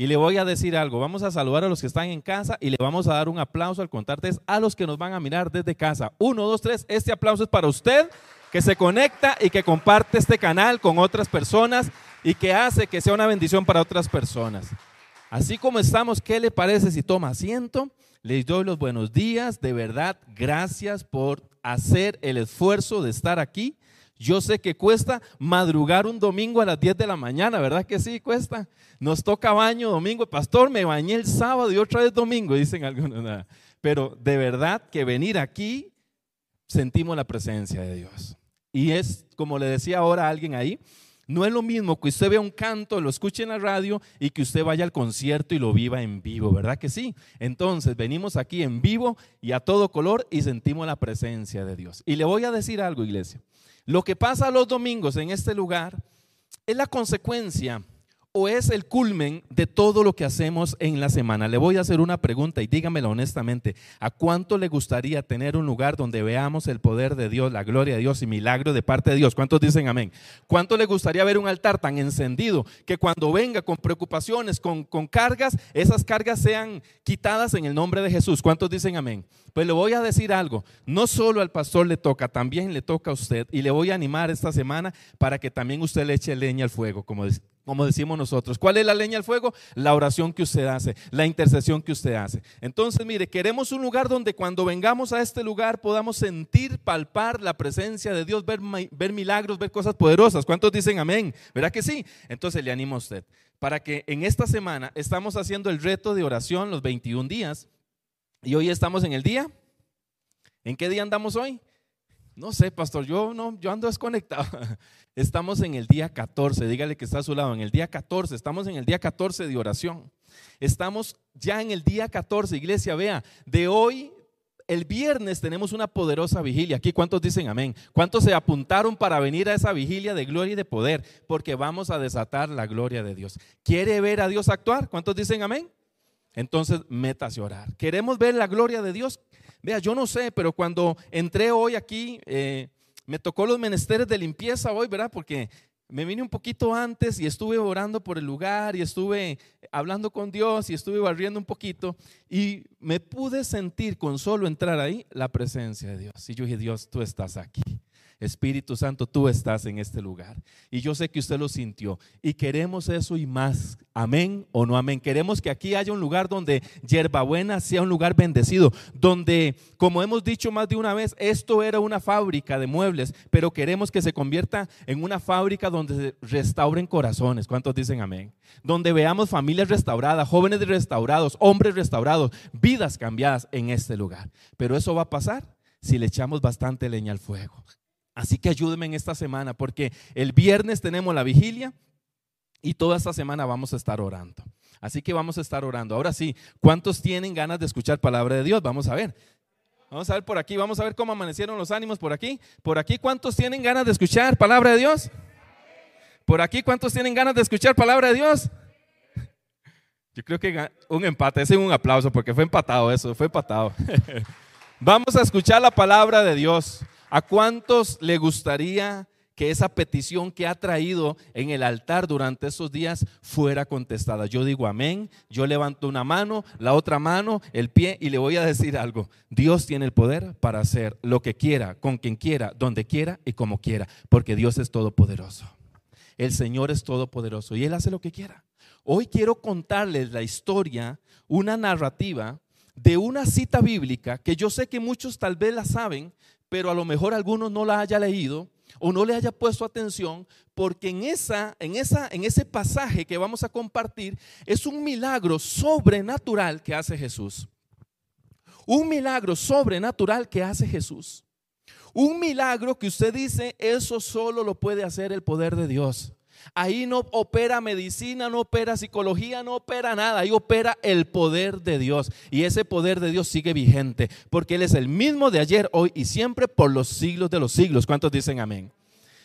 Y le voy a decir algo, vamos a saludar a los que están en casa y le vamos a dar un aplauso al contarte a los que nos van a mirar desde casa. Uno, dos, tres, este aplauso es para usted que se conecta y que comparte este canal con otras personas y que hace que sea una bendición para otras personas. Así como estamos, ¿qué le parece si toma asiento? Les doy los buenos días, de verdad, gracias por hacer el esfuerzo de estar aquí. Yo sé que cuesta madrugar un domingo a las 10 de la mañana, ¿verdad que sí cuesta? Nos toca baño domingo. Pastor, me bañé el sábado y otra vez domingo, dicen algunos. Pero de verdad que venir aquí sentimos la presencia de Dios. Y es, como le decía ahora a alguien ahí, no es lo mismo que usted vea un canto, lo escuche en la radio y que usted vaya al concierto y lo viva en vivo, ¿verdad que sí? Entonces venimos aquí en vivo y a todo color y sentimos la presencia de Dios. Y le voy a decir algo, iglesia. Lo que pasa los domingos en este lugar es la consecuencia o es el culmen de todo lo que hacemos en la semana? Le voy a hacer una pregunta y dígamelo honestamente. ¿A cuánto le gustaría tener un lugar donde veamos el poder de Dios, la gloria de Dios y milagro de parte de Dios? ¿Cuántos dicen amén? ¿Cuánto le gustaría ver un altar tan encendido que cuando venga con preocupaciones, con, con cargas, esas cargas sean quitadas en el nombre de Jesús? ¿Cuántos dicen amén? Pues le voy a decir algo, no solo al pastor le toca, también le toca a usted y le voy a animar esta semana para que también usted le eche leña al fuego, como, como decimos nosotros. ¿Cuál es la leña al fuego? La oración que usted hace, la intercesión que usted hace. Entonces, mire, queremos un lugar donde cuando vengamos a este lugar podamos sentir, palpar la presencia de Dios, ver, ver milagros, ver cosas poderosas. ¿Cuántos dicen amén? ¿Verdad que sí? Entonces le animo a usted para que en esta semana estamos haciendo el reto de oración los 21 días y hoy estamos en el día. ¿En qué día andamos hoy? No sé, pastor, yo no, yo ando desconectado. Estamos en el día 14, dígale que está a su lado, en el día 14, estamos en el día 14 de oración. Estamos ya en el día 14, iglesia, vea, de hoy el viernes tenemos una poderosa vigilia. Aquí, ¿cuántos dicen amén? ¿Cuántos se apuntaron para venir a esa vigilia de gloria y de poder? Porque vamos a desatar la gloria de Dios. ¿Quiere ver a Dios actuar? ¿Cuántos dicen amén? Entonces, métase a orar. ¿Queremos ver la gloria de Dios? Vea, yo no sé, pero cuando entré hoy aquí, eh, me tocó los menesteres de limpieza hoy, ¿verdad? Porque me vine un poquito antes y estuve orando por el lugar y estuve hablando con Dios y estuve barriendo un poquito y me pude sentir con solo entrar ahí la presencia de Dios. Y yo dije, Dios, tú estás aquí. Espíritu Santo, tú estás en este lugar. Y yo sé que usted lo sintió. Y queremos eso y más. Amén o no amén. Queremos que aquí haya un lugar donde Yerbabuena sea un lugar bendecido. Donde, como hemos dicho más de una vez, esto era una fábrica de muebles. Pero queremos que se convierta en una fábrica donde se restauren corazones. ¿Cuántos dicen amén? Donde veamos familias restauradas, jóvenes restaurados, hombres restaurados, vidas cambiadas en este lugar. Pero eso va a pasar si le echamos bastante leña al fuego. Así que ayúdenme en esta semana porque el viernes tenemos la vigilia y toda esta semana vamos a estar orando. Así que vamos a estar orando. Ahora sí, ¿cuántos tienen ganas de escuchar palabra de Dios? Vamos a ver. Vamos a ver por aquí, vamos a ver cómo amanecieron los ánimos por aquí. Por aquí, ¿cuántos tienen ganas de escuchar palabra de Dios? Por aquí, ¿cuántos tienen ganas de escuchar palabra de Dios? Yo creo que un empate, ese es un aplauso porque fue empatado eso, fue empatado. Vamos a escuchar la palabra de Dios. ¿A cuántos le gustaría que esa petición que ha traído en el altar durante esos días fuera contestada? Yo digo amén, yo levanto una mano, la otra mano, el pie y le voy a decir algo. Dios tiene el poder para hacer lo que quiera, con quien quiera, donde quiera y como quiera, porque Dios es todopoderoso. El Señor es todopoderoso y Él hace lo que quiera. Hoy quiero contarles la historia, una narrativa de una cita bíblica que yo sé que muchos tal vez la saben, pero a lo mejor algunos no la haya leído o no le haya puesto atención, porque en, esa, en, esa, en ese pasaje que vamos a compartir es un milagro sobrenatural que hace Jesús. Un milagro sobrenatural que hace Jesús. Un milagro que usted dice, eso solo lo puede hacer el poder de Dios. Ahí no opera medicina, no opera psicología, no opera nada. Ahí opera el poder de Dios. Y ese poder de Dios sigue vigente, porque Él es el mismo de ayer, hoy y siempre por los siglos de los siglos. ¿Cuántos dicen amén?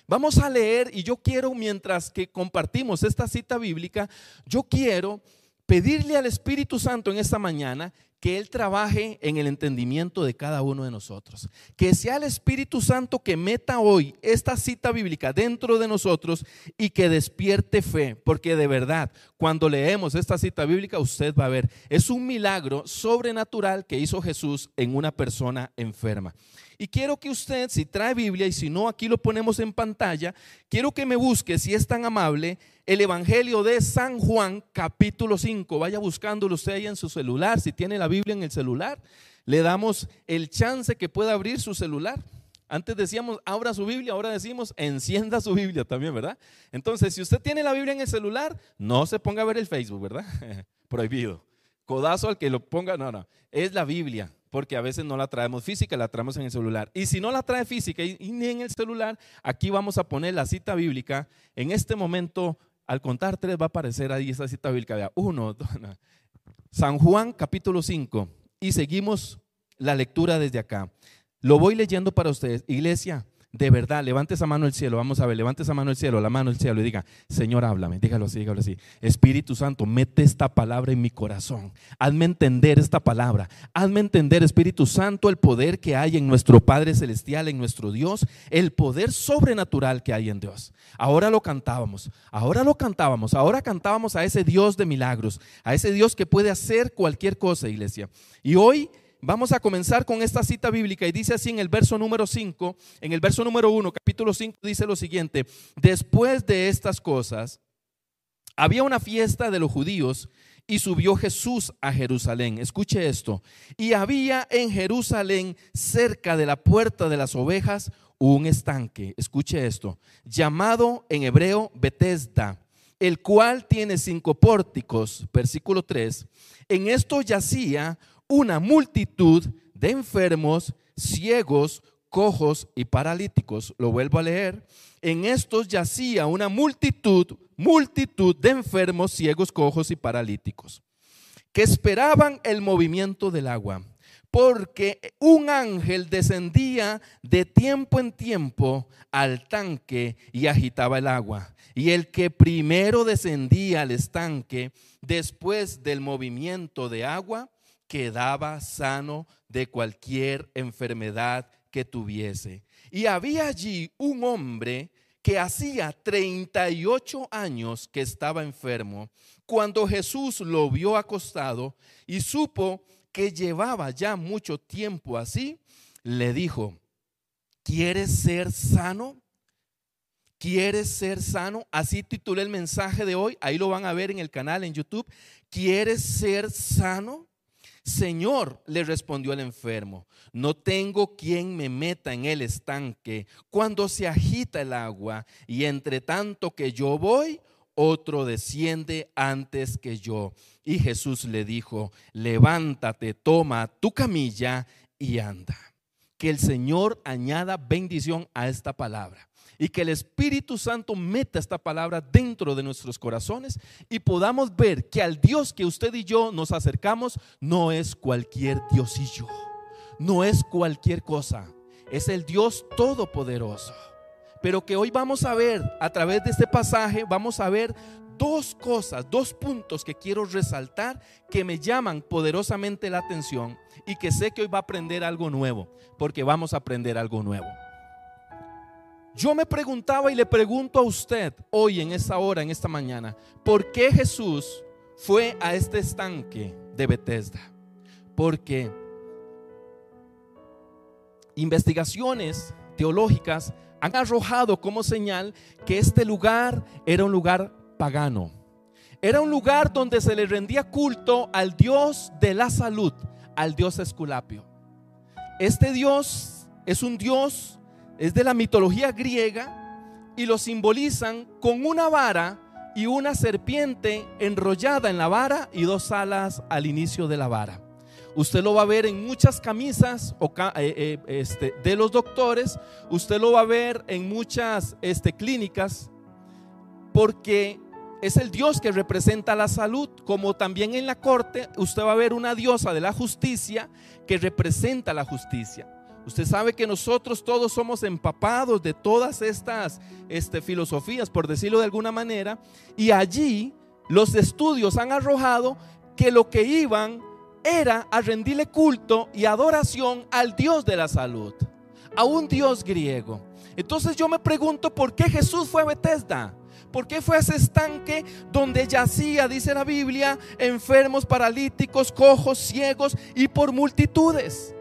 Vamos a leer y yo quiero, mientras que compartimos esta cita bíblica, yo quiero pedirle al Espíritu Santo en esta mañana que Él trabaje en el entendimiento de cada uno de nosotros. Que sea el Espíritu Santo que meta hoy esta cita bíblica dentro de nosotros y que despierte fe. Porque de verdad, cuando leemos esta cita bíblica, usted va a ver, es un milagro sobrenatural que hizo Jesús en una persona enferma. Y quiero que usted, si trae Biblia y si no, aquí lo ponemos en pantalla, quiero que me busque, si es tan amable, el Evangelio de San Juan, capítulo 5. Vaya buscándolo usted ahí en su celular, si tiene la Biblia en el celular, le damos el chance que pueda abrir su celular. Antes decíamos, abra su Biblia, ahora decimos, encienda su Biblia también, ¿verdad? Entonces, si usted tiene la Biblia en el celular, no se ponga a ver el Facebook, ¿verdad? Prohibido. Codazo al que lo ponga, no, no, es la Biblia porque a veces no la traemos física, la traemos en el celular. Y si no la trae física y, ni en el celular, aquí vamos a poner la cita bíblica. En este momento, al contar tres, va a aparecer ahí esa cita bíblica. Uno, dos, San Juan capítulo 5. Y seguimos la lectura desde acá. Lo voy leyendo para ustedes. Iglesia, de verdad, levante esa mano al cielo, vamos a ver, levante esa mano al cielo, la mano al cielo y diga, Señor, háblame, dígalo así, dígalo así. Espíritu Santo, mete esta palabra en mi corazón, hazme entender esta palabra, hazme entender, Espíritu Santo, el poder que hay en nuestro Padre Celestial, en nuestro Dios, el poder sobrenatural que hay en Dios. Ahora lo cantábamos, ahora lo cantábamos, ahora cantábamos a ese Dios de milagros, a ese Dios que puede hacer cualquier cosa, iglesia. Y hoy Vamos a comenzar con esta cita bíblica y dice así en el verso número 5, en el verso número 1, capítulo 5, dice lo siguiente, después de estas cosas, había una fiesta de los judíos y subió Jesús a Jerusalén. Escuche esto. Y había en Jerusalén, cerca de la puerta de las ovejas, un estanque. Escuche esto. Llamado en hebreo Betesda, el cual tiene cinco pórticos. Versículo 3. En esto yacía una multitud de enfermos, ciegos, cojos y paralíticos. Lo vuelvo a leer. En estos yacía una multitud, multitud de enfermos, ciegos, cojos y paralíticos, que esperaban el movimiento del agua, porque un ángel descendía de tiempo en tiempo al tanque y agitaba el agua. Y el que primero descendía al estanque después del movimiento de agua, quedaba sano de cualquier enfermedad que tuviese. Y había allí un hombre que hacía 38 años que estaba enfermo. Cuando Jesús lo vio acostado y supo que llevaba ya mucho tiempo así, le dijo, ¿quieres ser sano? ¿Quieres ser sano? Así titulé el mensaje de hoy. Ahí lo van a ver en el canal en YouTube. ¿Quieres ser sano? Señor, le respondió el enfermo, no tengo quien me meta en el estanque cuando se agita el agua y entre tanto que yo voy, otro desciende antes que yo. Y Jesús le dijo, levántate, toma tu camilla y anda. Que el Señor añada bendición a esta palabra y que el Espíritu Santo meta esta palabra dentro de nuestros corazones y podamos ver que al Dios que usted y yo nos acercamos no es cualquier Dios y yo, no es cualquier cosa, es el Dios todopoderoso. Pero que hoy vamos a ver a través de este pasaje, vamos a ver dos cosas, dos puntos que quiero resaltar que me llaman poderosamente la atención y que sé que hoy va a aprender algo nuevo, porque vamos a aprender algo nuevo. Yo me preguntaba y le pregunto a usted hoy en esta hora, en esta mañana, ¿por qué Jesús fue a este estanque de Bethesda? Porque investigaciones teológicas han arrojado como señal que este lugar era un lugar pagano. Era un lugar donde se le rendía culto al Dios de la salud, al Dios Esculapio. Este Dios es un Dios es de la mitología griega y lo simbolizan con una vara y una serpiente enrollada en la vara y dos alas al inicio de la vara. Usted lo va a ver en muchas camisas eh, eh, este, de los doctores, usted lo va a ver en muchas este, clínicas, porque es el Dios que representa la salud, como también en la corte usted va a ver una diosa de la justicia que representa la justicia. Usted sabe que nosotros todos somos empapados de todas estas este, filosofías, por decirlo de alguna manera, y allí los estudios han arrojado que lo que iban era a rendirle culto y adoración al Dios de la salud, a un Dios griego. Entonces yo me pregunto por qué Jesús fue a Bethesda. ¿Por qué fue a ese estanque donde yacía, dice la Biblia, enfermos, paralíticos, cojos, ciegos y por multitudes?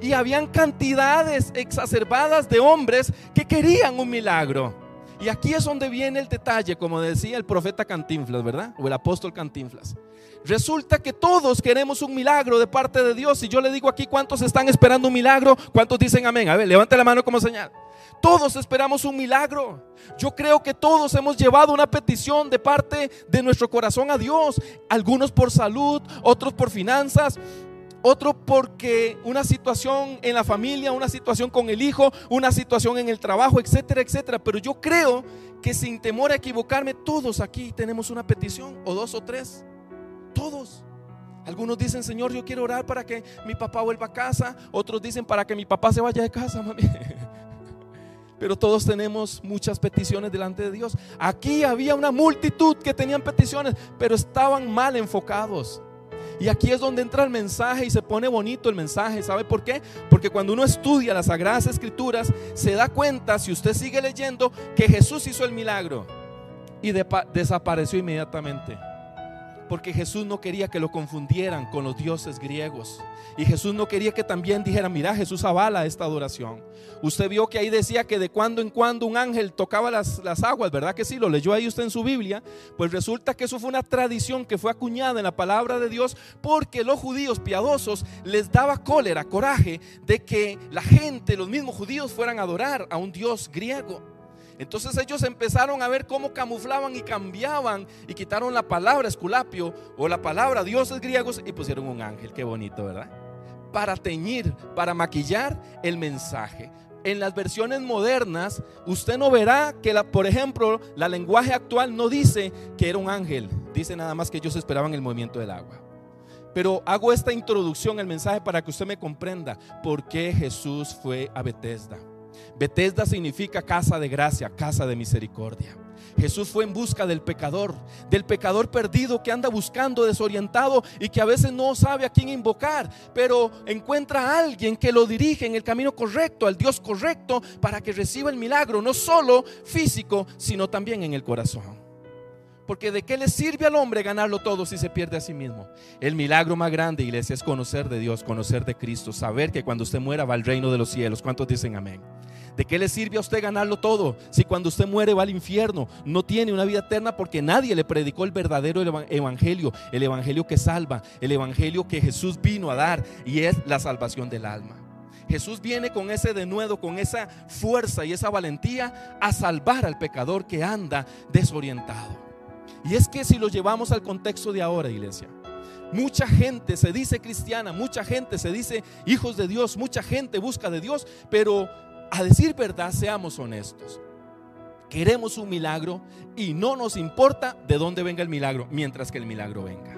Y habían cantidades exacerbadas de hombres que querían un milagro. Y aquí es donde viene el detalle, como decía el profeta Cantinflas, ¿verdad? O el apóstol Cantinflas. Resulta que todos queremos un milagro de parte de Dios. Y yo le digo aquí cuántos están esperando un milagro, cuántos dicen amén. A ver, levante la mano como señal. Todos esperamos un milagro. Yo creo que todos hemos llevado una petición de parte de nuestro corazón a Dios. Algunos por salud, otros por finanzas, otro porque una situación en la familia, una situación con el hijo, una situación en el trabajo, etcétera, etcétera. Pero yo creo que sin temor a equivocarme, todos aquí tenemos una petición, o dos o tres. Todos. Algunos dicen, Señor, yo quiero orar para que mi papá vuelva a casa. Otros dicen, para que mi papá se vaya de casa, mami. Pero todos tenemos muchas peticiones delante de Dios. Aquí había una multitud que tenían peticiones, pero estaban mal enfocados. Y aquí es donde entra el mensaje y se pone bonito el mensaje. ¿Sabe por qué? Porque cuando uno estudia las Sagradas Escrituras, se da cuenta, si usted sigue leyendo, que Jesús hizo el milagro y desapareció inmediatamente porque Jesús no quería que lo confundieran con los dioses griegos. Y Jesús no quería que también dijeran, mira, Jesús avala esta adoración. Usted vio que ahí decía que de cuando en cuando un ángel tocaba las, las aguas, ¿verdad que sí? Lo leyó ahí usted en su Biblia. Pues resulta que eso fue una tradición que fue acuñada en la palabra de Dios porque los judíos piadosos les daba cólera, coraje de que la gente, los mismos judíos, fueran a adorar a un dios griego. Entonces ellos empezaron a ver cómo camuflaban y cambiaban y quitaron la palabra esculapio o la palabra dioses griegos y pusieron un ángel. Qué bonito, ¿verdad? Para teñir, para maquillar el mensaje. En las versiones modernas, usted no verá que, la, por ejemplo, la lenguaje actual no dice que era un ángel, dice nada más que ellos esperaban el movimiento del agua. Pero hago esta introducción, el mensaje, para que usted me comprenda por qué Jesús fue a Bethesda. Bethesda significa casa de gracia, casa de misericordia. Jesús fue en busca del pecador, del pecador perdido que anda buscando, desorientado y que a veces no sabe a quién invocar, pero encuentra a alguien que lo dirige en el camino correcto, al Dios correcto, para que reciba el milagro, no solo físico, sino también en el corazón. Porque de qué le sirve al hombre ganarlo todo si se pierde a sí mismo. El milagro más grande, iglesia, es conocer de Dios, conocer de Cristo, saber que cuando usted muera va al reino de los cielos. ¿Cuántos dicen amén? ¿De qué le sirve a usted ganarlo todo si cuando usted muere va al infierno? No tiene una vida eterna porque nadie le predicó el verdadero evangelio, el evangelio que salva, el evangelio que Jesús vino a dar y es la salvación del alma. Jesús viene con ese denuedo, con esa fuerza y esa valentía a salvar al pecador que anda desorientado. Y es que si lo llevamos al contexto de ahora, iglesia, Mucha gente se dice cristiana, mucha gente se dice hijos de Dios, mucha gente busca de Dios, pero a decir verdad, seamos honestos. Queremos un milagro y no nos importa de dónde venga el milagro mientras que el milagro venga.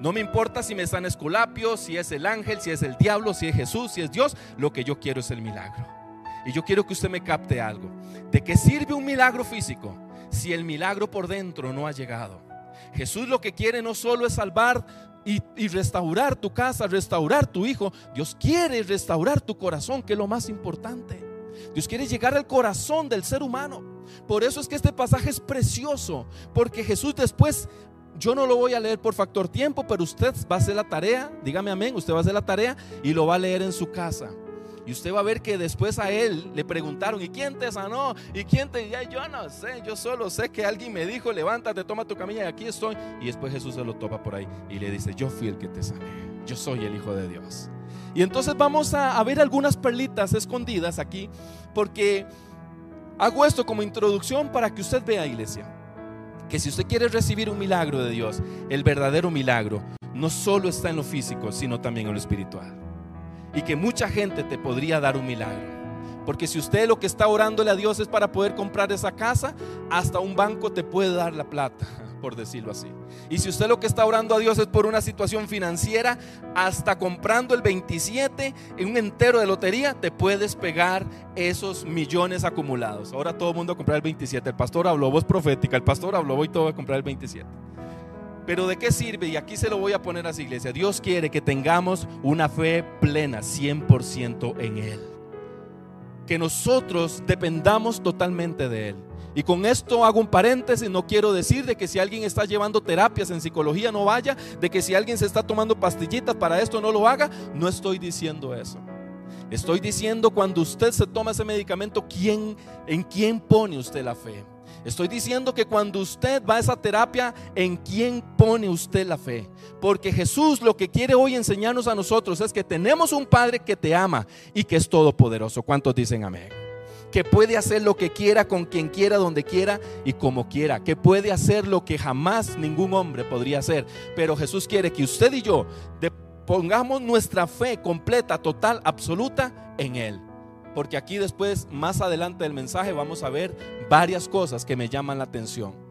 No me importa si me están esculapios, si es el ángel, si es el diablo, si es Jesús, si es Dios. Lo que yo quiero es el milagro. Y yo quiero que usted me capte algo. ¿De qué sirve un milagro físico si el milagro por dentro no ha llegado? Jesús lo que quiere no solo es salvar y, y, restaurar tu casa, restaurar tu hijo. Dios quiere restaurar tu corazón, que es lo más importante. Dios quiere llegar al corazón del ser humano. Por eso es que este pasaje es precioso, porque Jesús después, yo no lo voy a leer por factor tiempo, pero usted va a hacer la tarea, dígame amén, usted va a hacer la tarea y lo va a leer en su casa. Y usted va a ver que después a él le preguntaron, ¿y quién te sanó? ¿Y quién te... Ya, yo no sé, yo solo sé que alguien me dijo, levántate, toma tu camilla y aquí estoy. Y después Jesús se lo topa por ahí y le dice, yo fui el que te sané, yo soy el Hijo de Dios. Y entonces vamos a, ver algunas perlitas escondidas aquí, porque hago esto como introducción para que usted vea, iglesia, que si usted quiere recibir un milagro de Dios, el verdadero milagro, no solo está en lo físico, sino también en lo espiritual. Y que mucha gente te podría dar un milagro. Porque si usted lo que está orándole a Dios es para poder comprar esa casa, hasta un banco te puede dar la plata por decirlo así. Y si usted lo que está orando a Dios es por una situación financiera, hasta comprando el 27 en un entero de lotería, te puedes pegar esos millones acumulados. Ahora todo el mundo a comprar el 27. El pastor habló, voz profética, el pastor habló, voy todo a comprar el 27. Pero ¿de qué sirve? Y aquí se lo voy a poner a esa iglesia. Dios quiere que tengamos una fe plena, 100% en Él. Que nosotros dependamos totalmente de Él. Y con esto hago un paréntesis, no quiero decir de que si alguien está llevando terapias en psicología no vaya, de que si alguien se está tomando pastillitas para esto no lo haga, no estoy diciendo eso. Estoy diciendo cuando usted se toma ese medicamento, ¿quién, ¿en quién pone usted la fe? Estoy diciendo que cuando usted va a esa terapia, ¿en quién pone usted la fe? Porque Jesús lo que quiere hoy enseñarnos a nosotros es que tenemos un Padre que te ama y que es todopoderoso. ¿Cuántos dicen amén? Que puede hacer lo que quiera con quien quiera, donde quiera y como quiera, que puede hacer lo que jamás ningún hombre podría hacer. Pero Jesús quiere que usted y yo pongamos nuestra fe completa, total, absoluta en Él. Porque aquí después, más adelante del mensaje, vamos a ver varias cosas que me llaman la atención.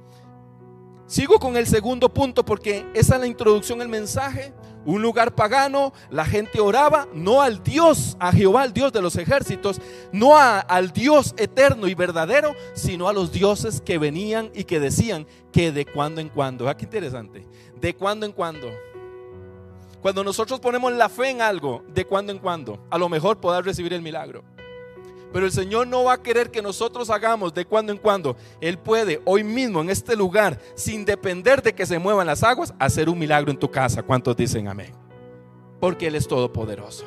Sigo con el segundo punto porque esa es la introducción al mensaje un lugar pagano, la gente oraba no al Dios, a Jehová, el Dios de los ejércitos, no al Dios eterno y verdadero, sino a los dioses que venían y que decían que de cuando en cuando. Ah, qué interesante. De cuando en cuando. Cuando nosotros ponemos la fe en algo, de cuando en cuando, a lo mejor podrás recibir el milagro. Pero el Señor no va a querer que nosotros hagamos de cuando en cuando. Él puede hoy mismo en este lugar, sin depender de que se muevan las aguas, hacer un milagro en tu casa. ¿Cuántos dicen amén? Porque Él es todopoderoso.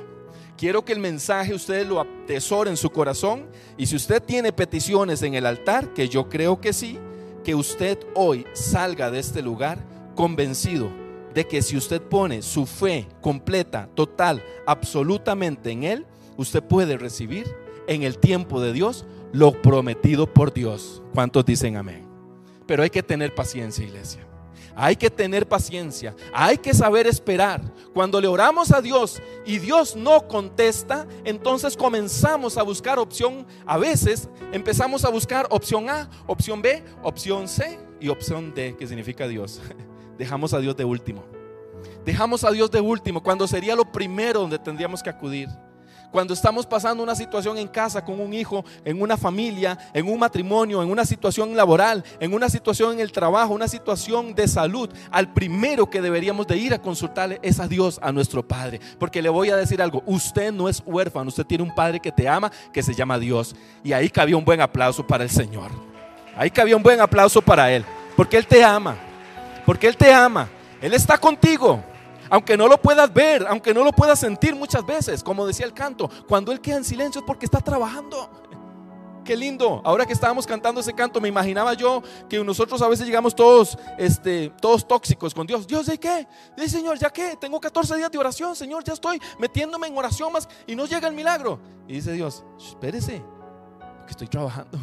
Quiero que el mensaje ustedes lo atesore en su corazón. Y si usted tiene peticiones en el altar, que yo creo que sí, que usted hoy salga de este lugar convencido de que si usted pone su fe completa, total, absolutamente en Él, usted puede recibir en el tiempo de Dios lo prometido por Dios. ¿Cuántos dicen amén? Pero hay que tener paciencia, iglesia. Hay que tener paciencia, hay que saber esperar. Cuando le oramos a Dios y Dios no contesta, entonces comenzamos a buscar opción. A veces empezamos a buscar opción A, opción B, opción C y opción D, que significa Dios. Dejamos a Dios de último. Dejamos a Dios de último cuando sería lo primero donde tendríamos que acudir. Cuando estamos pasando una situación en casa con un hijo, en una familia, en un matrimonio, en una situación laboral, en una situación en el trabajo, una situación de salud, al primero que deberíamos de ir a consultarle es a Dios, a nuestro Padre. Porque le voy a decir algo, usted no es huérfano, usted tiene un Padre que te ama, que se llama Dios. Y ahí cabía un buen aplauso para el Señor. Ahí cabía un buen aplauso para Él. Porque Él te ama. Porque Él te ama. Él está contigo. Aunque no lo puedas ver, aunque no lo puedas sentir muchas veces, como decía el canto, cuando Él queda en silencio es porque está trabajando. Qué lindo. Ahora que estábamos cantando ese canto, me imaginaba yo que nosotros a veces llegamos todos, este, todos tóxicos con Dios. Dios, ¿de qué? Dice, Señor, ¿ya qué? Tengo 14 días de oración, Señor, ya estoy metiéndome en oración más y no llega el milagro. Y dice Dios, espérese, porque estoy trabajando.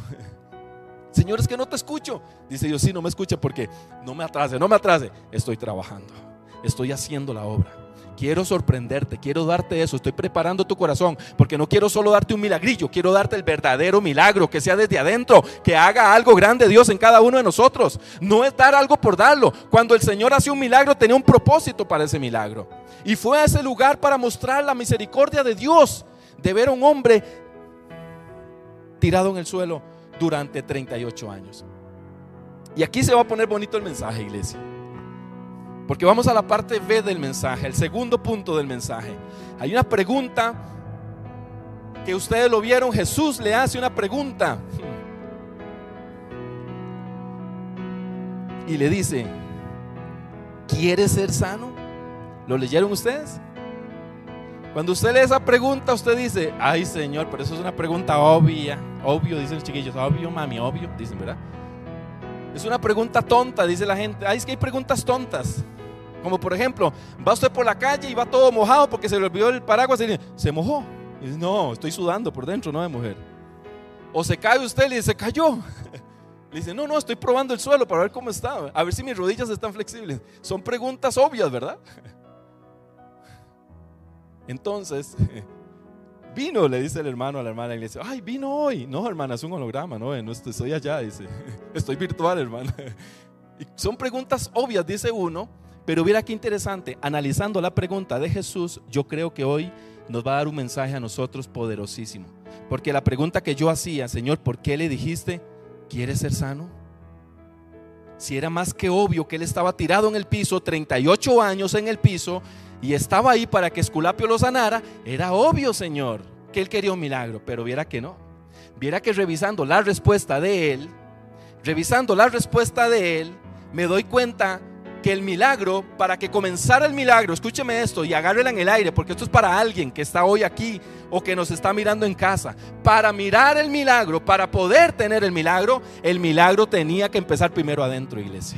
Señor, es que no te escucho. Dice Dios, sí, no me escucha porque no me atrase, no me atrase. Estoy trabajando estoy haciendo la obra. Quiero sorprenderte, quiero darte eso, estoy preparando tu corazón, porque no quiero solo darte un milagrillo, quiero darte el verdadero milagro, que sea desde adentro, que haga algo grande Dios en cada uno de nosotros. No es dar algo por darlo. Cuando el Señor hace un milagro, tenía un propósito para ese milagro. Y fue a ese lugar para mostrar la misericordia de Dios, de ver a un hombre tirado en el suelo durante 38 años. Y aquí se va a poner bonito el mensaje, iglesia. Porque vamos a la parte B del mensaje, el segundo punto del mensaje. Hay una pregunta que ustedes lo vieron, Jesús le hace una pregunta. Y le dice, ¿quieres ser sano? ¿Lo leyeron ustedes? Cuando usted lee esa pregunta, usted dice, ay Señor, pero eso es una pregunta obvia. Obvio, dicen los chiquillos, obvio, mami, obvio, dicen, ¿verdad? Es una pregunta tonta, dice la gente. Ay, es que hay preguntas tontas. Como por ejemplo, va usted por la calle y va todo mojado porque se le olvidó el paraguas y dice, se mojó. Y dice, no, estoy sudando por dentro, no de mujer. O se cae usted y le dice, se cayó. Le dice, no, no, estoy probando el suelo para ver cómo está, a ver si mis rodillas están flexibles. Son preguntas obvias, ¿verdad? Entonces, vino, le dice el hermano a la hermana y le dice, ay, vino hoy. No, hermana, es un holograma, no, no estoy allá, dice, estoy virtual, hermana. Y son preguntas obvias, dice uno, pero mira qué interesante, analizando la pregunta de Jesús, yo creo que hoy nos va a dar un mensaje a nosotros poderosísimo. Porque la pregunta que yo hacía, Señor, ¿por qué le dijiste, ¿quieres ser sano? si era más que obvio que él estaba tirado en el piso, 38 años en el piso, y estaba ahí para que Esculapio lo sanara, era obvio, Señor, que él quería un milagro, pero viera que no. Viera que revisando la respuesta de él, revisando la respuesta de él, me doy cuenta que el milagro, para que comenzara el milagro, escúcheme esto y agárrela en el aire, porque esto es para alguien que está hoy aquí o que nos está mirando en casa. Para mirar el milagro, para poder tener el milagro, el milagro tenía que empezar primero adentro, iglesia.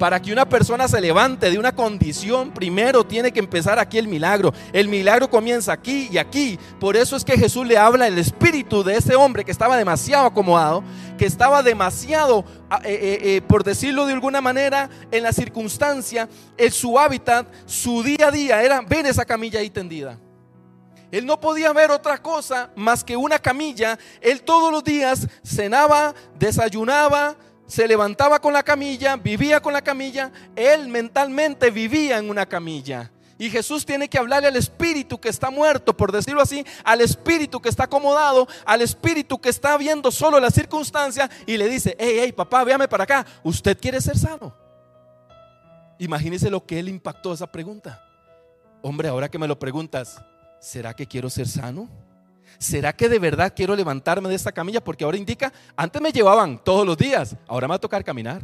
Para que una persona se levante de una condición, primero tiene que empezar aquí el milagro. El milagro comienza aquí y aquí. Por eso es que Jesús le habla el espíritu de ese hombre que estaba demasiado acomodado, que estaba demasiado, ah, eh, eh, eh, por decirlo de alguna manera, en la circunstancia, en su hábitat, su día a día era ver esa camilla ahí tendida. Él no podía ver otra cosa más que una camilla. Él todos los días cenaba, desayunaba, se levantaba con la camilla, vivía con la camilla, él mentalmente vivía en una camilla. Y Jesús tiene que hablarle al espíritu que está muerto, por decirlo así, al espíritu que está acomodado, al espíritu que está viendo solo la circunstancia y le dice, hey, hey, papá, véame para acá, ¿usted quiere ser sano? Imagínese lo que él impactó esa pregunta. Hombre, ahora que me lo preguntas, ¿será que quiero ser sano? ¿Será que de verdad quiero levantarme de esta camilla? Porque ahora indica, antes me llevaban todos los días, ahora me va a tocar caminar.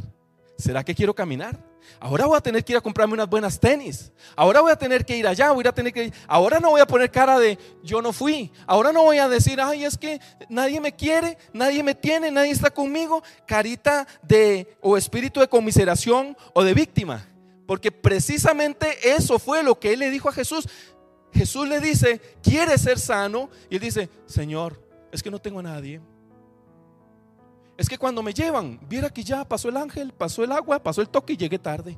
¿Será que quiero caminar? Ahora voy a tener que ir a comprarme unas buenas tenis. Ahora voy a tener que ir allá, voy a tener que ir. Ahora no voy a poner cara de yo no fui. Ahora no voy a decir, ay, es que nadie me quiere, nadie me tiene, nadie está conmigo. Carita de o espíritu de conmiseración o de víctima. Porque precisamente eso fue lo que él le dijo a Jesús. Jesús le dice, quiere ser sano? Y él dice, Señor, es que no tengo a nadie. Es que cuando me llevan, viera que ya pasó el ángel, pasó el agua, pasó el toque y llegué tarde.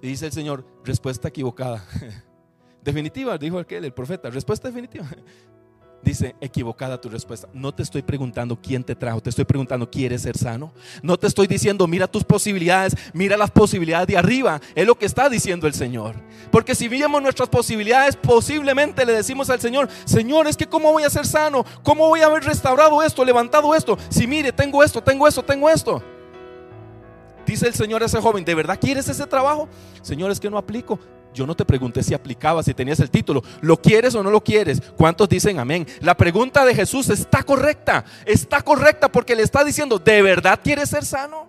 Y dice el Señor, respuesta equivocada. definitiva, dijo aquel, el profeta, respuesta definitiva. Dice, equivocada tu respuesta. No te estoy preguntando quién te trajo, te estoy preguntando, ¿quieres ser sano? No te estoy diciendo, mira tus posibilidades, mira las posibilidades de arriba. Es lo que está diciendo el Señor. Porque si vemos nuestras posibilidades, posiblemente le decimos al Señor, Señor, es que ¿cómo voy a ser sano? ¿Cómo voy a haber restaurado esto, levantado esto? Si mire, tengo esto, tengo esto, tengo esto. Dice el Señor a ese joven, ¿de verdad quieres ese trabajo? Señor, es que no aplico. Yo no te pregunté si aplicaba, si tenías el título. ¿Lo quieres o no lo quieres? ¿Cuántos dicen amén? La pregunta de Jesús está correcta. Está correcta porque le está diciendo, ¿de verdad quieres ser sano?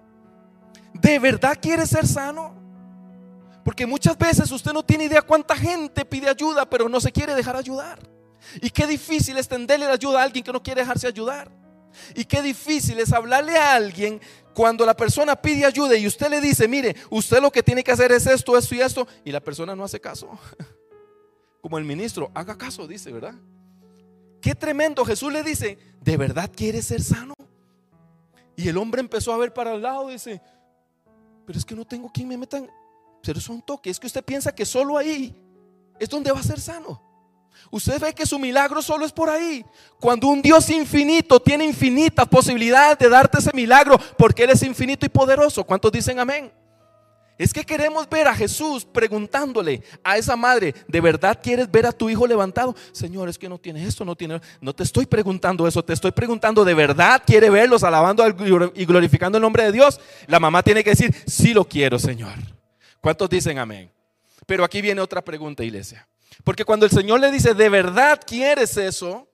¿De verdad quieres ser sano? Porque muchas veces usted no tiene idea cuánta gente pide ayuda, pero no se quiere dejar ayudar. Y qué difícil es tenderle la ayuda a alguien que no quiere dejarse ayudar. Y qué difícil es hablarle a alguien cuando la persona pide ayuda y usted le dice, mire, usted lo que tiene que hacer es esto, esto y esto, y la persona no hace caso. Como el ministro, haga caso, dice, ¿verdad? Qué tremendo. Jesús le dice, ¿de verdad quiere ser sano? Y el hombre empezó a ver para el lado, dice, pero es que no tengo quien me metan. Pero es un toque, es que usted piensa que solo ahí es donde va a ser sano. Usted ve que su milagro solo es por ahí. Cuando un Dios infinito tiene infinitas posibilidades de darte ese milagro, porque Él es infinito y poderoso. ¿Cuántos dicen amén? Es que queremos ver a Jesús preguntándole a esa madre, ¿de verdad quieres ver a tu hijo levantado? Señor, es que no tiene esto, no tiene... No te estoy preguntando eso, te estoy preguntando, ¿de verdad quiere verlos alabando y glorificando el nombre de Dios? La mamá tiene que decir, sí lo quiero, Señor. ¿Cuántos dicen amén? Pero aquí viene otra pregunta, iglesia. Porque cuando el Señor le dice, ¿de verdad quieres eso?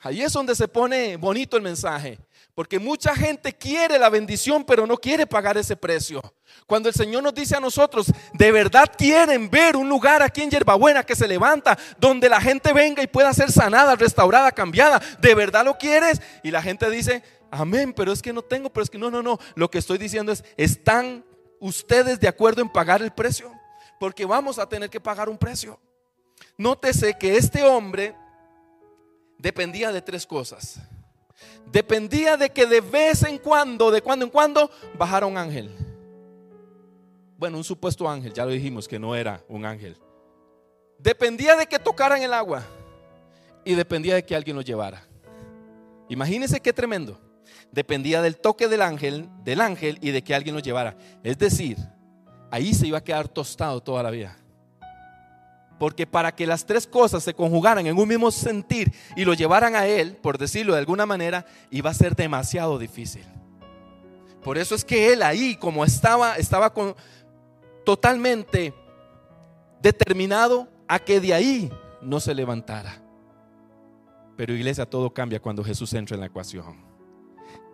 Ahí es donde se pone bonito el mensaje. Porque mucha gente quiere la bendición, pero no quiere pagar ese precio. Cuando el Señor nos dice a nosotros, de verdad quieren ver un lugar aquí en Yerbabuena que se levanta, donde la gente venga y pueda ser sanada, restaurada, cambiada, ¿de verdad lo quieres? Y la gente dice, amén, pero es que no tengo, pero es que no, no, no. Lo que estoy diciendo es, ¿están ustedes de acuerdo en pagar el precio? Porque vamos a tener que pagar un precio. Nótese que este hombre dependía de tres cosas. Dependía de que de vez en cuando, de cuando en cuando, bajara un ángel. Bueno, un supuesto ángel, ya lo dijimos que no era un ángel. Dependía de que tocaran el agua y dependía de que alguien lo llevara. Imagínense qué tremendo. Dependía del toque del ángel, del ángel y de que alguien lo llevara. Es decir, ahí se iba a quedar tostado toda la vida. Porque para que las tres cosas se conjugaran en un mismo sentir y lo llevaran a Él, por decirlo de alguna manera, iba a ser demasiado difícil. Por eso es que él ahí, como estaba, estaba con, totalmente determinado a que de ahí no se levantara. Pero iglesia, todo cambia cuando Jesús entra en la ecuación.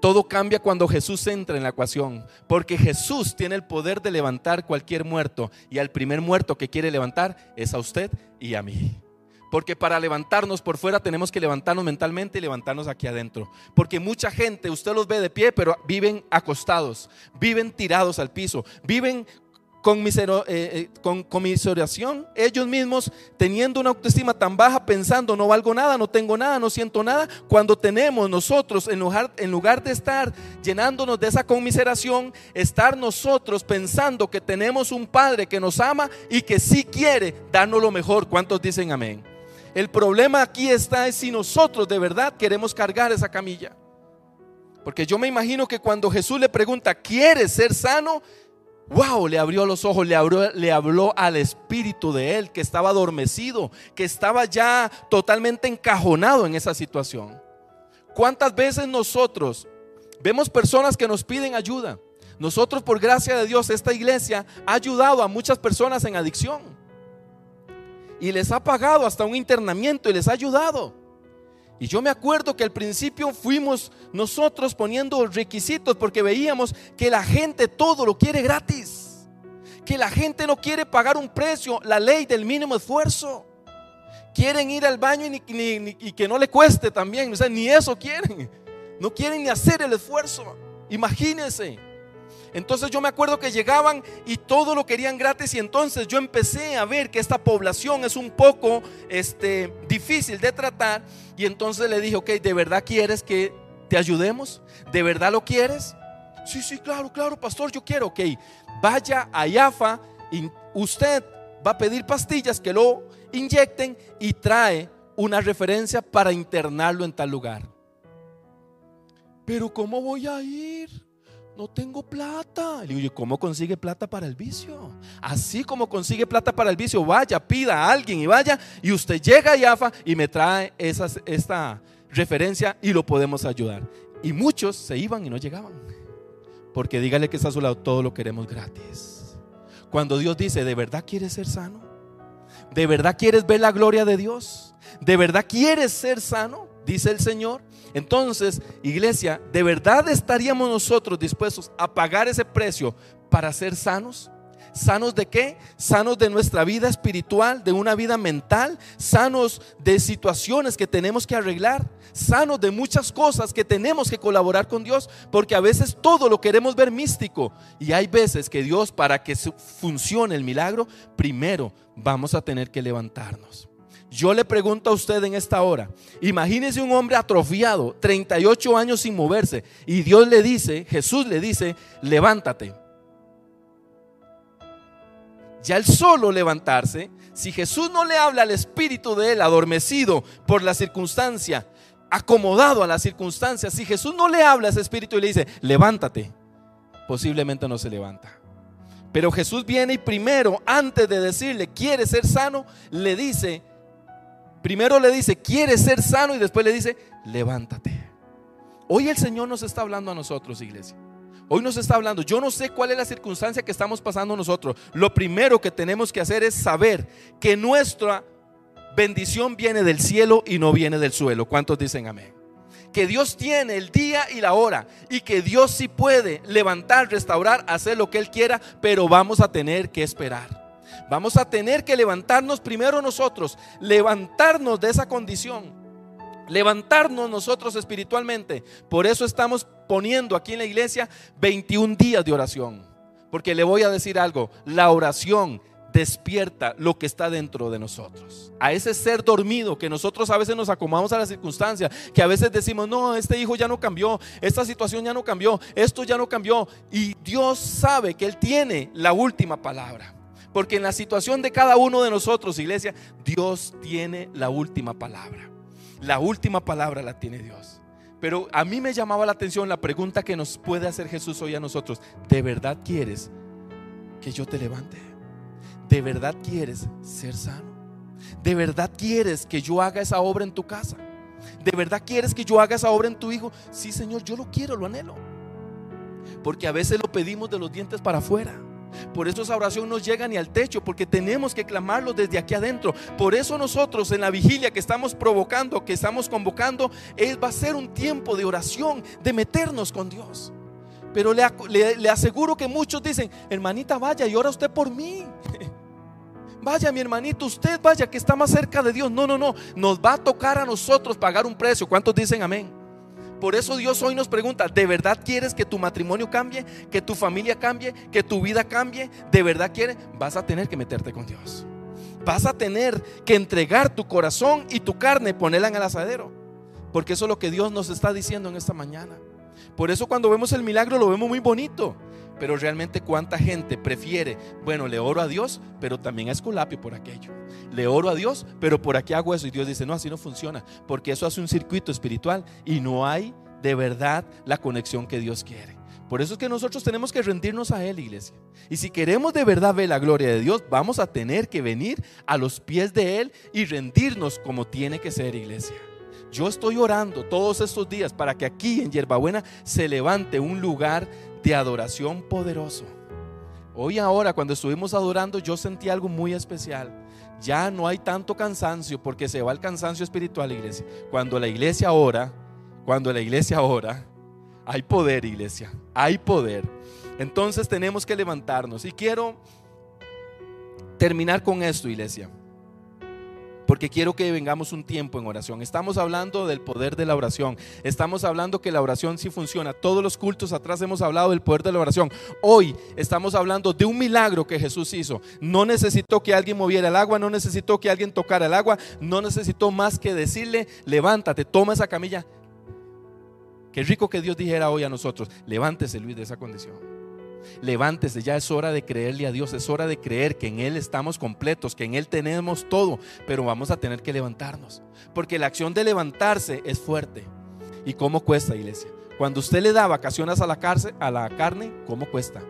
Todo cambia cuando Jesús entra en la ecuación, porque Jesús tiene el poder de levantar cualquier muerto y al primer muerto que quiere levantar es a usted y a mí. Porque para levantarnos por fuera tenemos que levantarnos mentalmente y levantarnos aquí adentro. Porque mucha gente, usted los ve de pie, pero viven acostados, viven tirados al piso, viven con, eh, eh, con comiseración, ellos mismos teniendo una autoestima tan baja, pensando no valgo nada, no tengo nada, no siento nada, cuando tenemos nosotros, en lugar, en lugar de estar llenándonos de esa conmiseración, estar nosotros pensando que tenemos un Padre que nos ama y que sí quiere darnos lo mejor. ¿Cuántos dicen amén? El problema aquí está es si nosotros de verdad queremos cargar esa camilla. Porque yo me imagino que cuando Jesús le pregunta, ¿quieres ser sano? Wow, le abrió los ojos, le, le habló al espíritu de él que estaba adormecido, que estaba ya totalmente encajonado en esa situación. ¿Cuántas veces nosotros vemos personas que nos piden ayuda? Nosotros, por gracia de Dios, esta iglesia ha ayudado a muchas personas en adicción. Y les ha pagado hasta un internamiento y les ha ayudado. Y yo me acuerdo que al principio fuimos nosotros poniendo requisitos porque veíamos que la gente todo lo quiere gratis. Que la gente no quiere pagar un precio, la ley del mínimo esfuerzo. Quieren ir al baño y, que no le cueste también. O sea, ni eso quieren. No quieren ni hacer el esfuerzo. Imagínense. Entonces yo me acuerdo que llegaban y todo lo querían gratis y entonces yo empecé a ver que esta población es un poco este, difícil de tratar y entonces le dije, ok, ¿de verdad quieres que te ayudemos? ¿De verdad lo quieres? Sí, sí, claro, claro, pastor, yo quiero, ok, vaya a Yafa y usted va a pedir pastillas que lo inyecten y trae una referencia para internarlo en tal lugar. Pero ¿cómo voy a ir? No tengo plata. Le digo, ¿cómo consigue plata para el vicio? Así como consigue plata para el vicio, vaya, pida a alguien y vaya, y usted llega a Yafa y me trae esta referencia y lo podemos ayudar. Y muchos se iban y no llegaban. Porque dígale que está a su lado, todo lo queremos gratis. Cuando Dios dice, ¿de verdad quieres ser sano? ¿De verdad quieres ver la gloria de Dios? ¿De verdad quieres ser sano? Dice el Señor. Entonces, iglesia, ¿de verdad estaríamos nosotros dispuestos a pagar ese precio para ser sanos? ¿Sanos de qué? Sanos de nuestra vida espiritual, de una vida mental, sanos de situaciones que tenemos que arreglar, sanos de muchas cosas que tenemos que colaborar con Dios, porque a veces todo lo queremos ver místico y hay veces que Dios, para que funcione el milagro, primero vamos a tener que levantarnos. Yo le pregunto a usted en esta hora, imagínese un hombre atrofiado, 38 años sin moverse, y Dios le dice, Jesús le dice, levántate. Ya el solo levantarse, si Jesús no le habla al espíritu de él, adormecido por la circunstancia, acomodado a la circunstancia, si Jesús no le habla a ese espíritu y le dice, levántate, posiblemente no se levanta. Pero Jesús viene y primero, antes de decirle, quiere ser sano, le dice, Primero le dice, ¿quieres ser sano? Y después le dice, levántate. Hoy el Señor nos está hablando a nosotros, iglesia. Hoy nos está hablando. Yo no sé cuál es la circunstancia que estamos pasando nosotros. Lo primero que tenemos que hacer es saber que nuestra bendición viene del cielo y no viene del suelo. ¿Cuántos dicen amén? Que Dios tiene el día y la hora y que Dios sí puede levantar, restaurar, hacer lo que Él quiera, pero vamos a tener que esperar. Vamos a tener que levantarnos primero nosotros, levantarnos de esa condición, levantarnos nosotros espiritualmente. Por eso estamos poniendo aquí en la iglesia 21 días de oración. Porque le voy a decir algo, la oración despierta lo que está dentro de nosotros. A ese ser dormido que nosotros a veces nos acomodamos a la circunstancia, que a veces decimos, no, este hijo ya no cambió, esta situación ya no cambió, esto ya no cambió. Y Dios sabe que Él tiene la última palabra. Porque en la situación de cada uno de nosotros, iglesia, Dios tiene la última palabra. La última palabra la tiene Dios. Pero a mí me llamaba la atención la pregunta que nos puede hacer Jesús hoy a nosotros. ¿De verdad quieres que yo te levante? ¿De verdad quieres ser sano? ¿De verdad quieres que yo haga esa obra en tu casa? ¿De verdad quieres que yo haga esa obra en tu hijo? Sí, Señor, yo lo quiero, lo anhelo. Porque a veces lo pedimos de los dientes para afuera. Por eso esa oración no llega ni al techo, porque tenemos que clamarlo desde aquí adentro. Por eso nosotros en la vigilia que estamos provocando, que estamos convocando, es, va a ser un tiempo de oración, de meternos con Dios. Pero le, le aseguro que muchos dicen, hermanita, vaya y ora usted por mí. Vaya mi hermanito, usted vaya que está más cerca de Dios. No, no, no. Nos va a tocar a nosotros pagar un precio. ¿Cuántos dicen amén? Por eso Dios hoy nos pregunta, ¿de verdad quieres que tu matrimonio cambie? ¿Que tu familia cambie? ¿Que tu vida cambie? ¿De verdad quieres? Vas a tener que meterte con Dios. Vas a tener que entregar tu corazón y tu carne, ponerla en el asadero. Porque eso es lo que Dios nos está diciendo en esta mañana. Por eso cuando vemos el milagro lo vemos muy bonito. Pero realmente cuánta gente prefiere, bueno, le oro a Dios, pero también a Esculapio por aquello. Le oro a Dios, pero por aquí hago eso. Y Dios dice, no, así no funciona, porque eso hace un circuito espiritual y no hay de verdad la conexión que Dios quiere. Por eso es que nosotros tenemos que rendirnos a Él, iglesia. Y si queremos de verdad ver la gloria de Dios, vamos a tener que venir a los pies de Él y rendirnos como tiene que ser, iglesia. Yo estoy orando todos estos días para que aquí en Yerbabuena se levante un lugar de adoración poderoso. Hoy ahora cuando estuvimos adorando yo sentí algo muy especial. Ya no hay tanto cansancio porque se va el cansancio espiritual, iglesia. Cuando la iglesia ora, cuando la iglesia ora, hay poder, iglesia. Hay poder. Entonces tenemos que levantarnos. Y quiero terminar con esto, iglesia porque quiero que vengamos un tiempo en oración. Estamos hablando del poder de la oración. Estamos hablando que la oración sí funciona. Todos los cultos atrás hemos hablado del poder de la oración. Hoy estamos hablando de un milagro que Jesús hizo. No necesitó que alguien moviera el agua, no necesitó que alguien tocara el agua, no necesitó más que decirle, levántate, toma esa camilla. Qué rico que Dios dijera hoy a nosotros, levántese Luis de esa condición. Levántese, ya es hora de creerle a Dios, es hora de creer que en Él estamos completos, que en Él tenemos todo, pero vamos a tener que levantarnos, porque la acción de levantarse es fuerte. ¿Y cómo cuesta, iglesia? Cuando usted le da vacaciones a la, cárcel, a la carne, ¿cómo cuesta?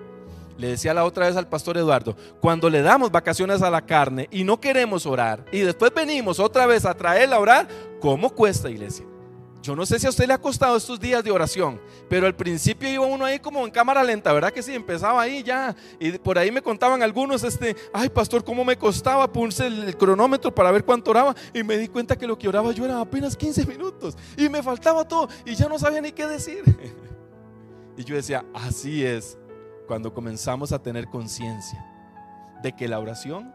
Le decía la otra vez al pastor Eduardo, cuando le damos vacaciones a la carne y no queremos orar y después venimos otra vez a traerla a orar, ¿cómo cuesta, iglesia? Yo no sé si a usted le ha costado estos días de oración, pero al principio iba uno ahí como en cámara lenta, ¿verdad que sí? Empezaba ahí ya. Y por ahí me contaban algunos, este, ay pastor, ¿cómo me costaba? Puse el, cronómetro para ver cuánto oraba y me di cuenta que lo que oraba yo era apenas 15 minutos y me faltaba todo y ya no sabía ni qué decir. y yo decía, así es cuando comenzamos a tener conciencia de que la oración,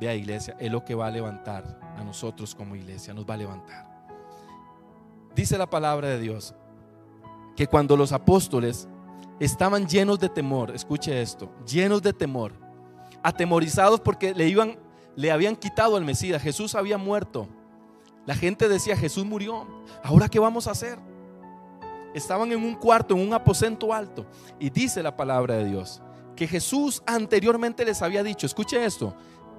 vea iglesia, es lo que va a levantar a nosotros como iglesia, nos va a levantar. Dice la palabra de Dios que cuando los apóstoles estaban llenos de temor, escuche esto, llenos de temor, atemorizados porque le iban le habían quitado al Mesías, Jesús había muerto. La gente decía, Jesús murió, ¿ahora qué vamos a hacer? Estaban en un cuarto, en un aposento alto, y dice la palabra de Dios que Jesús anteriormente les había dicho, escuche esto,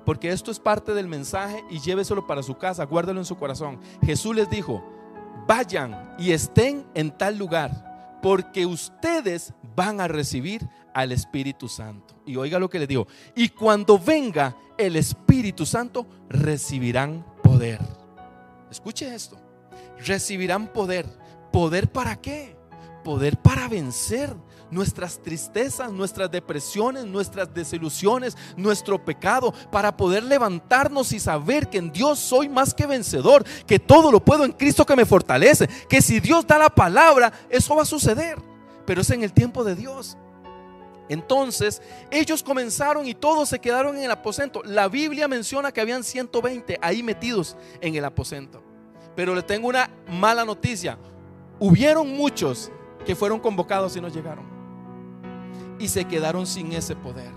porque esto es parte del mensaje y lléveselo para su casa, guárdelo en su corazón. Jesús les dijo, vayan y estén en tal lugar, porque ustedes van a recibir al Espíritu Santo. Y oiga lo que les digo, y cuando venga el Espíritu Santo, recibirán poder. Escuche esto, recibirán poder. ¿Poder para qué? Poder para vencer nuestras tristezas, nuestras depresiones, nuestras desilusiones, nuestro pecado, para poder levantarnos y saber que en Dios soy más que vencedor, que todo lo puedo en Cristo que me fortalece, que si Dios da la palabra, eso va a suceder, pero es en el tiempo de Dios. Entonces ellos comenzaron y todos se quedaron en el aposento. La Biblia menciona que habían 120 ahí metidos en el aposento. Pero le tengo una mala noticia. Hubieron muchos que fueron convocados y no llegaron y se quedaron sin ese poder.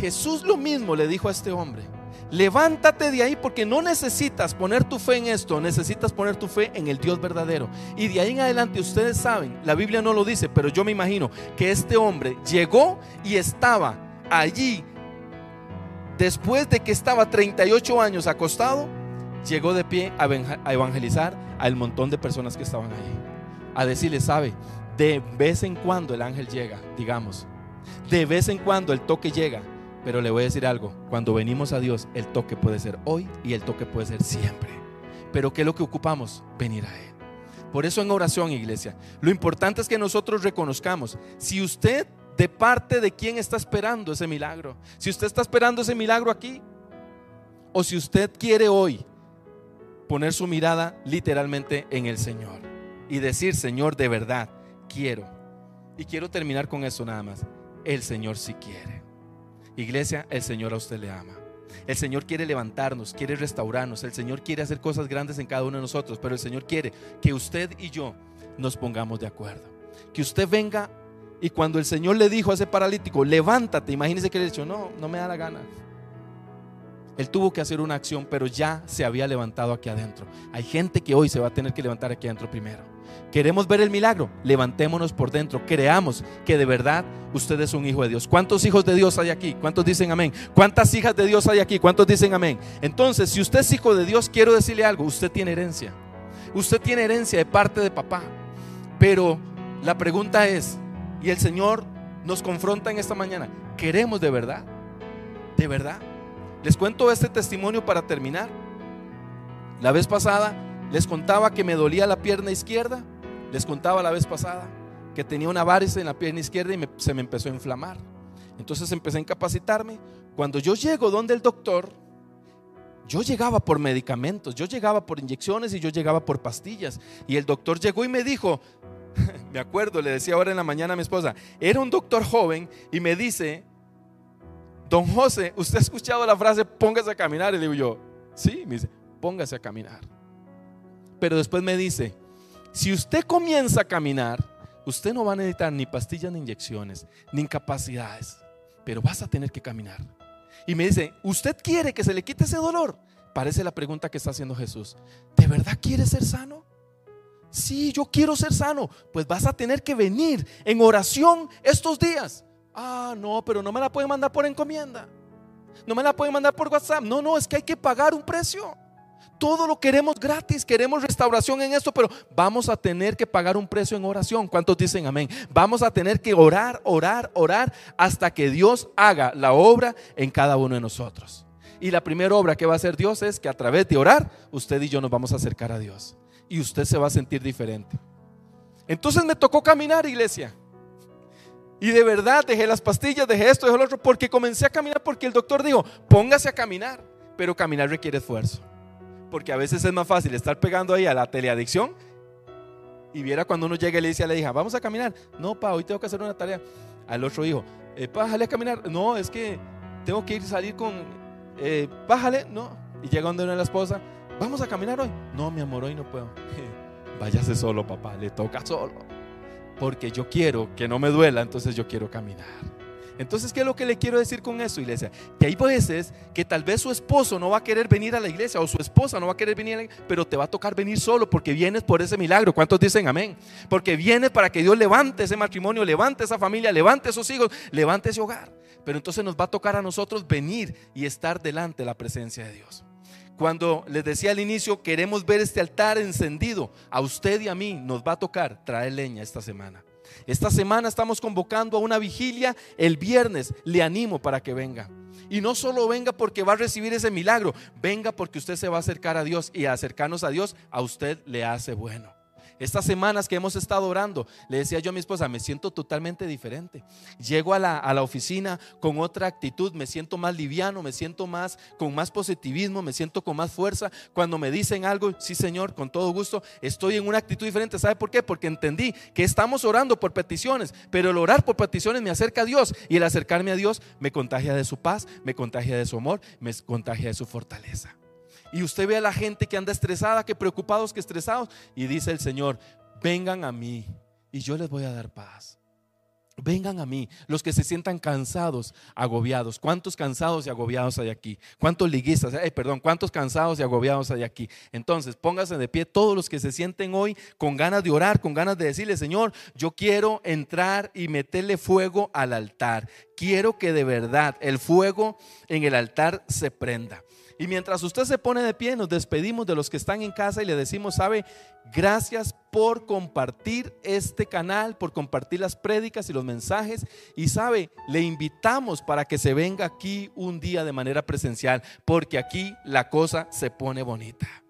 Jesús lo mismo le dijo a este hombre, levántate de ahí porque no necesitas poner tu fe en esto, necesitas poner tu fe en el Dios verdadero. Y de ahí en adelante ustedes saben, la Biblia no lo dice, pero yo me imagino que este hombre llegó y estaba allí después de que estaba 38 años acostado, llegó de pie a evangelizar al montón de personas que estaban ahí. A decirle, sabe, de vez en cuando el ángel llega, digamos. De vez en cuando el toque llega. Pero le voy a decir algo, cuando venimos a Dios, el toque puede ser hoy y el toque puede ser siempre. Pero ¿qué es lo que ocupamos? Venir a Él. Por eso en oración, iglesia, lo importante es que nosotros reconozcamos, si usted de parte de quién está esperando ese milagro, si usted está esperando ese milagro aquí, o si usted quiere hoy poner su mirada literalmente en el Señor y decir, Señor, de verdad, quiero. Y quiero terminar con eso nada más. El Señor sí quiere. Iglesia, el Señor a usted le ama. El Señor quiere levantarnos, quiere restaurarnos. El Señor quiere hacer cosas grandes en cada uno de nosotros. Pero el Señor quiere que usted y yo nos pongamos de acuerdo. Que usted venga y cuando el Señor le dijo a ese paralítico, levántate, imagínese que le dijo, no, no me da la gana. Él tuvo que hacer una acción, pero ya se había levantado aquí adentro. Hay gente que hoy se va a tener que levantar aquí adentro primero. ¿Queremos ver el milagro? Levantémonos por dentro. Creamos que de verdad usted es un hijo de Dios. ¿Cuántos hijos de Dios hay aquí? ¿Cuántos dicen amén? ¿Cuántas hijas de Dios hay aquí? ¿Cuántos dicen amén? Entonces, si usted es hijo de Dios, quiero decirle algo. Usted tiene herencia. Usted tiene herencia de parte de papá. Pero la pregunta es, y el Señor nos confronta en esta mañana, ¿queremos de verdad? ¿De verdad? Les cuento este testimonio para terminar. La vez pasada les contaba que me dolía la pierna izquierda. Les contaba la vez pasada que tenía una varice en la pierna izquierda y se me empezó a inflamar. Entonces empecé a incapacitarme. Cuando yo llego donde el doctor, yo llegaba por medicamentos, yo llegaba por inyecciones y yo llegaba por pastillas. Y el doctor llegó y me dijo, me acuerdo, le decía ahora en la mañana a mi esposa, era un doctor joven y me dice, Don José, ¿usted ha escuchado la frase póngase a caminar? Y le digo yo, sí, me dice, póngase a caminar. Pero después me dice, si usted comienza a caminar, usted no va a necesitar ni pastillas ni inyecciones, ni incapacidades, pero vas a tener que caminar. Y me dice, ¿usted quiere que se le quite ese dolor? Parece la pregunta que está haciendo Jesús. ¿De verdad quiere ser sano? Sí, yo quiero ser sano. Pues vas a tener que venir en oración estos días. Ah, no, pero no me la pueden mandar por encomienda. No me la pueden mandar por WhatsApp. No, no, es que hay que pagar un precio. Todo lo queremos gratis, queremos restauración en esto, pero vamos a tener que pagar un precio en oración. ¿Cuántos dicen amén? Vamos a tener que orar, orar, orar hasta que Dios haga la obra en cada uno de nosotros. Y la primera obra que va a hacer Dios es que a través de orar, usted y yo nos vamos a acercar a Dios. Y usted se va a sentir diferente. Entonces me tocó caminar, iglesia. Y de verdad dejé las pastillas, dejé esto, dejé lo otro, porque comencé a caminar porque el doctor dijo, póngase a caminar, pero caminar requiere esfuerzo. Porque a veces es más fácil estar pegando ahí a la teleadicción y viera cuando uno llega y le dice a la hija, vamos a caminar. No, pa, hoy tengo que hacer una tarea. Al otro hijo, eh, bájale a caminar. No, es que tengo que ir salir con, eh, no. Y llega donde una la esposa, vamos a caminar hoy. No, mi amor, hoy no puedo. Váyase solo, papá, le toca solo porque yo quiero que no me duela, entonces yo quiero caminar. Entonces, ¿qué es lo que le quiero decir con eso, iglesia? Que hay veces que tal vez su esposo no va a querer venir a la iglesia o su esposa no va a querer venir, a la iglesia, pero te va a tocar venir solo porque vienes por ese milagro. ¿Cuántos dicen amén? Porque vienes para que Dios levante ese matrimonio, levante esa familia, levante esos hijos, levante ese hogar. Pero entonces nos va a tocar a nosotros venir y estar delante de la presencia de Dios. Cuando les decía al inicio, queremos ver este altar encendido, a usted y a mí nos va a tocar traer leña esta semana. Esta semana estamos convocando a una vigilia el viernes. Le animo para que venga. Y no solo venga porque va a recibir ese milagro, venga porque usted se va a acercar a Dios y acercarnos a Dios a usted le hace bueno. Estas semanas que hemos estado orando, le decía yo a mi esposa, me siento totalmente diferente. Llego a la, a la, oficina con otra actitud, me siento más liviano, me siento más con más positivismo, me siento con más fuerza. Cuando me dicen algo, sí Señor, con todo gusto, estoy en una actitud diferente. ¿Sabe por qué? Porque entendí que estamos orando por peticiones, pero el orar por peticiones me acerca a Dios y el acercarme a Dios me contagia de su paz, me contagia de su amor, me contagia de su fortaleza. Y usted ve a la gente que anda estresada, que preocupados, que estresados. Y dice el Señor, vengan a mí y yo les voy a dar paz. Vengan a mí, los que se sientan cansados, agobiados. ¿Cuántos cansados y agobiados hay aquí? ¿Cuántos liguistas? Eh, perdón, ¿cuántos cansados y agobiados hay aquí? Entonces, pónganse de pie todos los que se sienten hoy con ganas de orar, con ganas de decirle, Señor, yo quiero entrar y meterle fuego al altar. Quiero que de verdad el fuego en el altar se prenda. Y mientras usted se pone de pie, nos despedimos de los que están en casa y le decimos, sabe, gracias por compartir este canal, por compartir las prédicas y los mensajes. Y sabe, le invitamos para que se venga aquí un día de manera presencial, porque aquí la cosa se pone bonita.